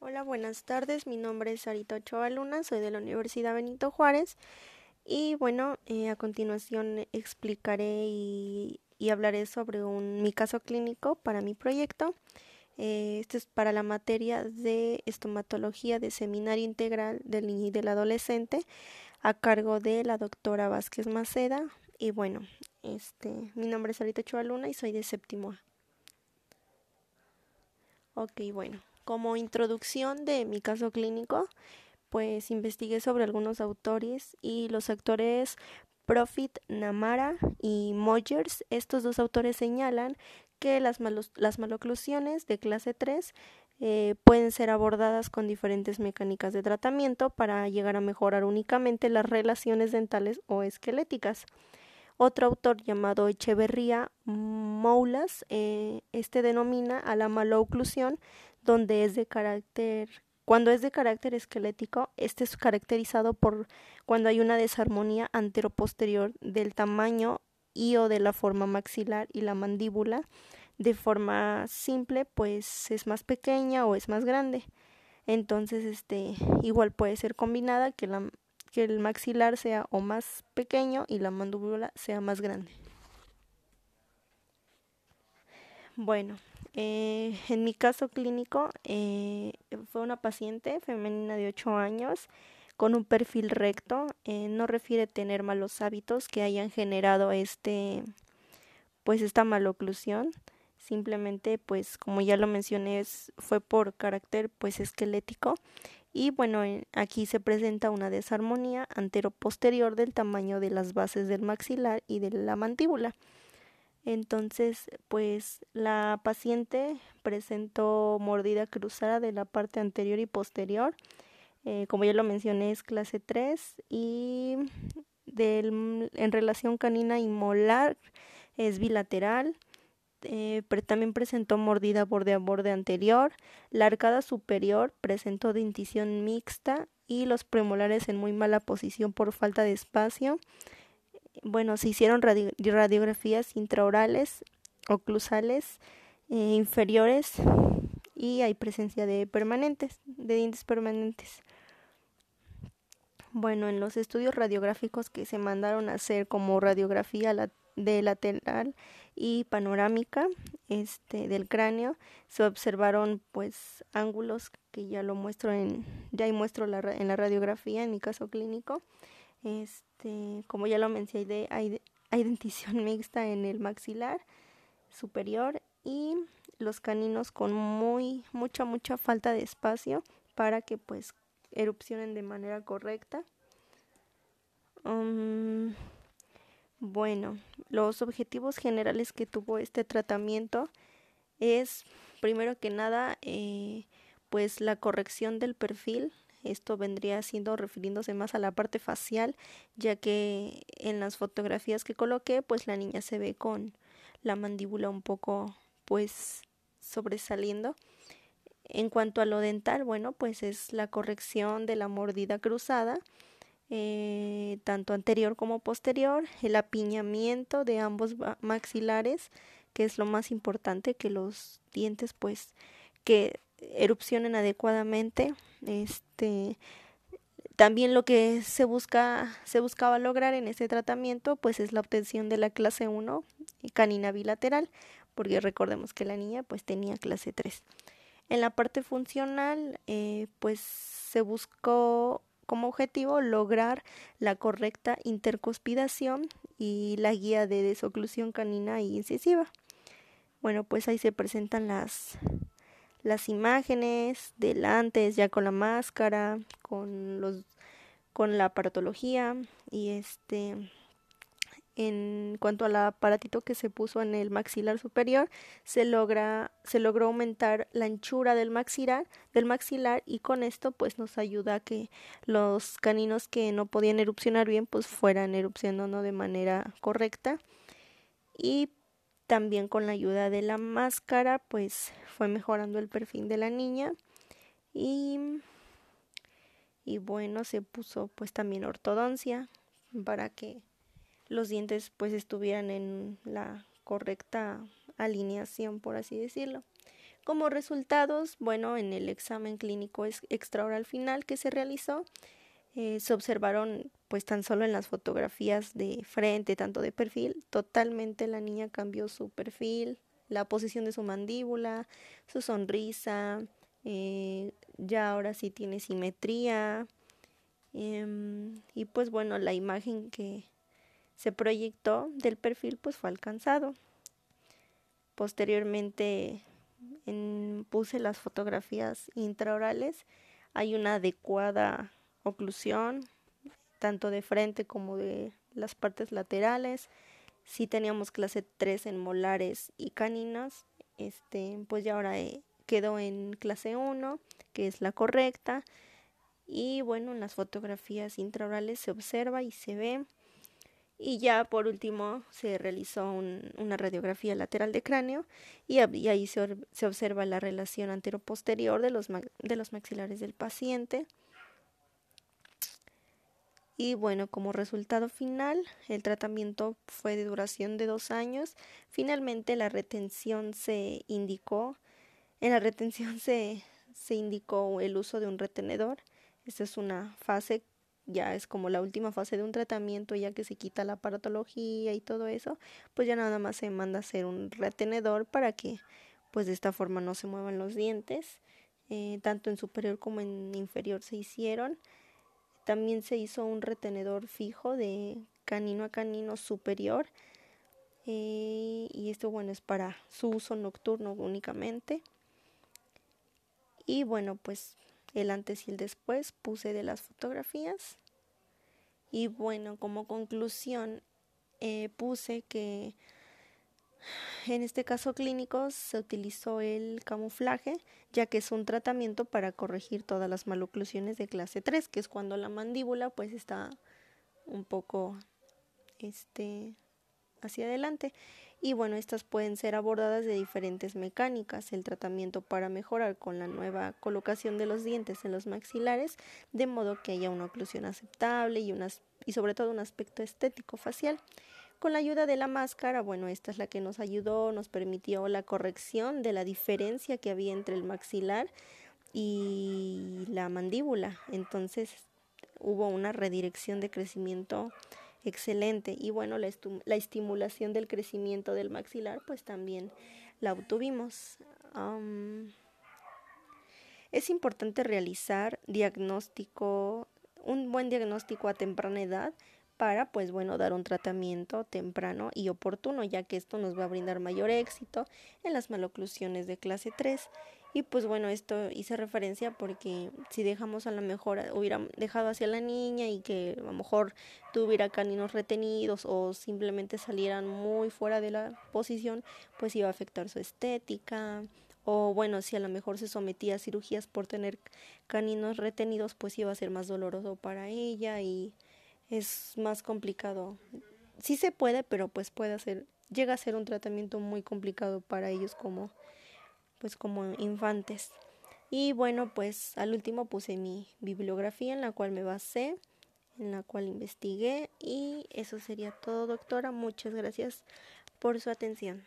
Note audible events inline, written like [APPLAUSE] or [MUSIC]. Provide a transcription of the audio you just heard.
Hola, buenas tardes. Mi nombre es Sarita Ochoa Luna, soy de la Universidad Benito Juárez. Y bueno, eh, a continuación explicaré y, hablaré sobre un, mi caso clínico para mi proyecto. Eh, este es para la materia de estomatología de seminario integral del y del adolescente a cargo de la doctora Vázquez Maceda. Y bueno, este, mi nombre es Sarita Ochoa Luna y soy de séptimo A. Ok, bueno, como introducción de mi caso clínico, pues investigué sobre algunos autores y los autores Profit, Namara y Moyers. Estos dos autores señalan que las, las maloclusiones de clase 3 eh, pueden ser abordadas con diferentes mecánicas de tratamiento para llegar a mejorar únicamente las relaciones dentales o esqueléticas. Otro autor llamado Echeverría Moulas, eh, este denomina a la maloclusión donde es de carácter cuando es de carácter esquelético, este es caracterizado por cuando hay una desarmonía anteroposterior del tamaño y o de la forma maxilar y la mandíbula. De forma simple, pues es más pequeña o es más grande. Entonces, este igual puede ser combinada que la que el maxilar sea o más pequeño y la mandíbula sea más grande. Bueno, eh, en mi caso clínico eh, fue una paciente femenina de 8 años con un perfil recto. Eh, no refiere tener malos hábitos que hayan generado este, pues esta maloclusión. Simplemente, pues como ya lo mencioné, fue por carácter pues esquelético y bueno, aquí se presenta una desarmonía antero-posterior del tamaño de las bases del maxilar y de la mandíbula. Entonces, pues la paciente presentó mordida cruzada de la parte anterior y posterior. Eh, como ya lo mencioné, es clase 3 y del, en relación canina y molar es bilateral eh, también presentó mordida borde a borde anterior, la arcada superior presentó dentición mixta y los premolares en muy mala posición por falta de espacio. Bueno, se hicieron radiografías intraorales, oclusales, eh, inferiores y hay presencia de permanentes, de dientes permanentes. Bueno, en los estudios radiográficos que se mandaron a hacer como radiografía de lateral y panorámica este del cráneo se observaron pues ángulos que ya lo muestro en ya muestro la, en la radiografía en mi caso clínico este como ya lo mencioné hay, dentición [LAUGHS] mixta en el maxilar superior y los caninos con muy mucha mucha falta de espacio para que pues erupcionen de manera correcta um, bueno, los objetivos generales que tuvo este tratamiento es, primero que nada, eh, pues la corrección del perfil. Esto vendría siendo refiriéndose más a la parte facial, ya que en las fotografías que coloqué, pues la niña se ve con la mandíbula un poco, pues, sobresaliendo. En cuanto a lo dental, bueno, pues es la corrección de la mordida cruzada eh, tanto anterior como posterior, el apiñamiento de ambos maxilares, que es lo más importante, que los dientes pues que erupcionen adecuadamente, este también lo que se busca se buscaba lograr en este tratamiento pues es la obtención de la clase 1 canina bilateral, porque recordemos que la niña pues tenía clase 3. En la parte funcional eh, pues se buscó como objetivo lograr la correcta intercuspidación y la guía de desoclusión canina y incisiva. Bueno, pues ahí se presentan las las imágenes del antes ya con la máscara, con los con la aparatología y este en cuanto al aparatito que se puso en el maxilar superior, se logra se logró aumentar la anchura del maxilar, del maxilar y con esto pues nos ayuda a que los caninos que no podían erupcionar bien pues fueran erupcionando de manera correcta. Y también con la ayuda de la máscara pues fue mejorando el perfil de la niña y y bueno se puso pues también ortodoncia para que los dientes pues estuvieran en la correcta alineación, por así decirlo. Como resultados, bueno, en el examen clínico extraoral final que se realizó, eh, se observaron pues tan solo en las fotografías de frente, tanto de perfil, totalmente la niña cambió su perfil, la posición de su mandíbula, su sonrisa, eh, ya ahora sí tiene simetría em, y pues bueno, la imagen que se proyectó del perfil pues fue alcanzado. Posteriormente puse las fotografías intraorales, hay una adecuada oclusión, tanto de frente como de las partes laterales. Si teníamos clase 3 en molares y caninos, este, pues ya ahora eh, quedó en clase 1, que es la correcta. Y bueno, en las fotografías intraorales se observa y se ve. Y ya por último se realizó una radiografía lateral de cráneo y, ahí se, se, observa la relación anteroposterior de los, de los maxilares del paciente. Y bueno, como resultado final, el tratamiento fue de duración de dos años. Finalmente la retención se indicó, en la retención [LAUGHS] se, se indicó el uso de un retenedor. Esta es una fase, ya es como la última fase de un tratamiento, ya que se quita la aparatología y todo eso, pues ya nada más se manda a hacer un retenedor para que pues de esta forma no se muevan los dientes. Eh, tanto en superior como en inferior se hicieron. También se hizo un retenedor fijo de canino a canino superior. Eh, y esto, bueno, es para su uso nocturno únicamente. Y bueno, pues el antes y el después puse de las fotografías. Y bueno, como conclusión, eh, puse que en este caso clínico se utilizó el camuflaje, ya que es un tratamiento para corregir todas las maloclusiones de clase 3, que es cuando la mandíbula pues está un poco este hacia adelante. Y bueno, estas pueden ser abordadas de diferentes mecánicas. El tratamiento para mejorar con la nueva colocación de los dientes en los maxilares, de modo que haya una oclusión aceptable y, y sobre todo un aspecto estético facial. Con la ayuda de la máscara, bueno, esta es la que nos ayudó, nos permitió la corrección de la diferencia que había entre el maxilar y la mandíbula. Entonces hubo una redirección de crecimiento excelente y bueno, la, la estimulación del crecimiento del maxilar pues también la obtuvimos. es importante realizar diagnóstico, un buen diagnóstico a temprana edad para, pues bueno, dar un tratamiento temprano y oportuno, ya que esto nos va a brindar mayor éxito en las maloclusiones de clase 3. Y pues bueno, esto hice referencia porque si dejamos a lo mejor, hubiera dejado hacia la niña y que a lo mejor tuviera caninos retenidos o simplemente salieran muy fuera de la posición, pues iba a afectar su estética. O bueno, si a lo mejor se sometía a cirugías por tener caninos retenidos, pues iba a ser más doloroso para ella y es más complicado. Sí se puede, pero pues puede ser, llega a ser un tratamiento muy complicado para ellos como, pues como infantes. Y bueno, pues al último puse mi bibliografía en la cual me basé, en la cual investigué y eso sería todo, doctora. Muchas gracias por su atención.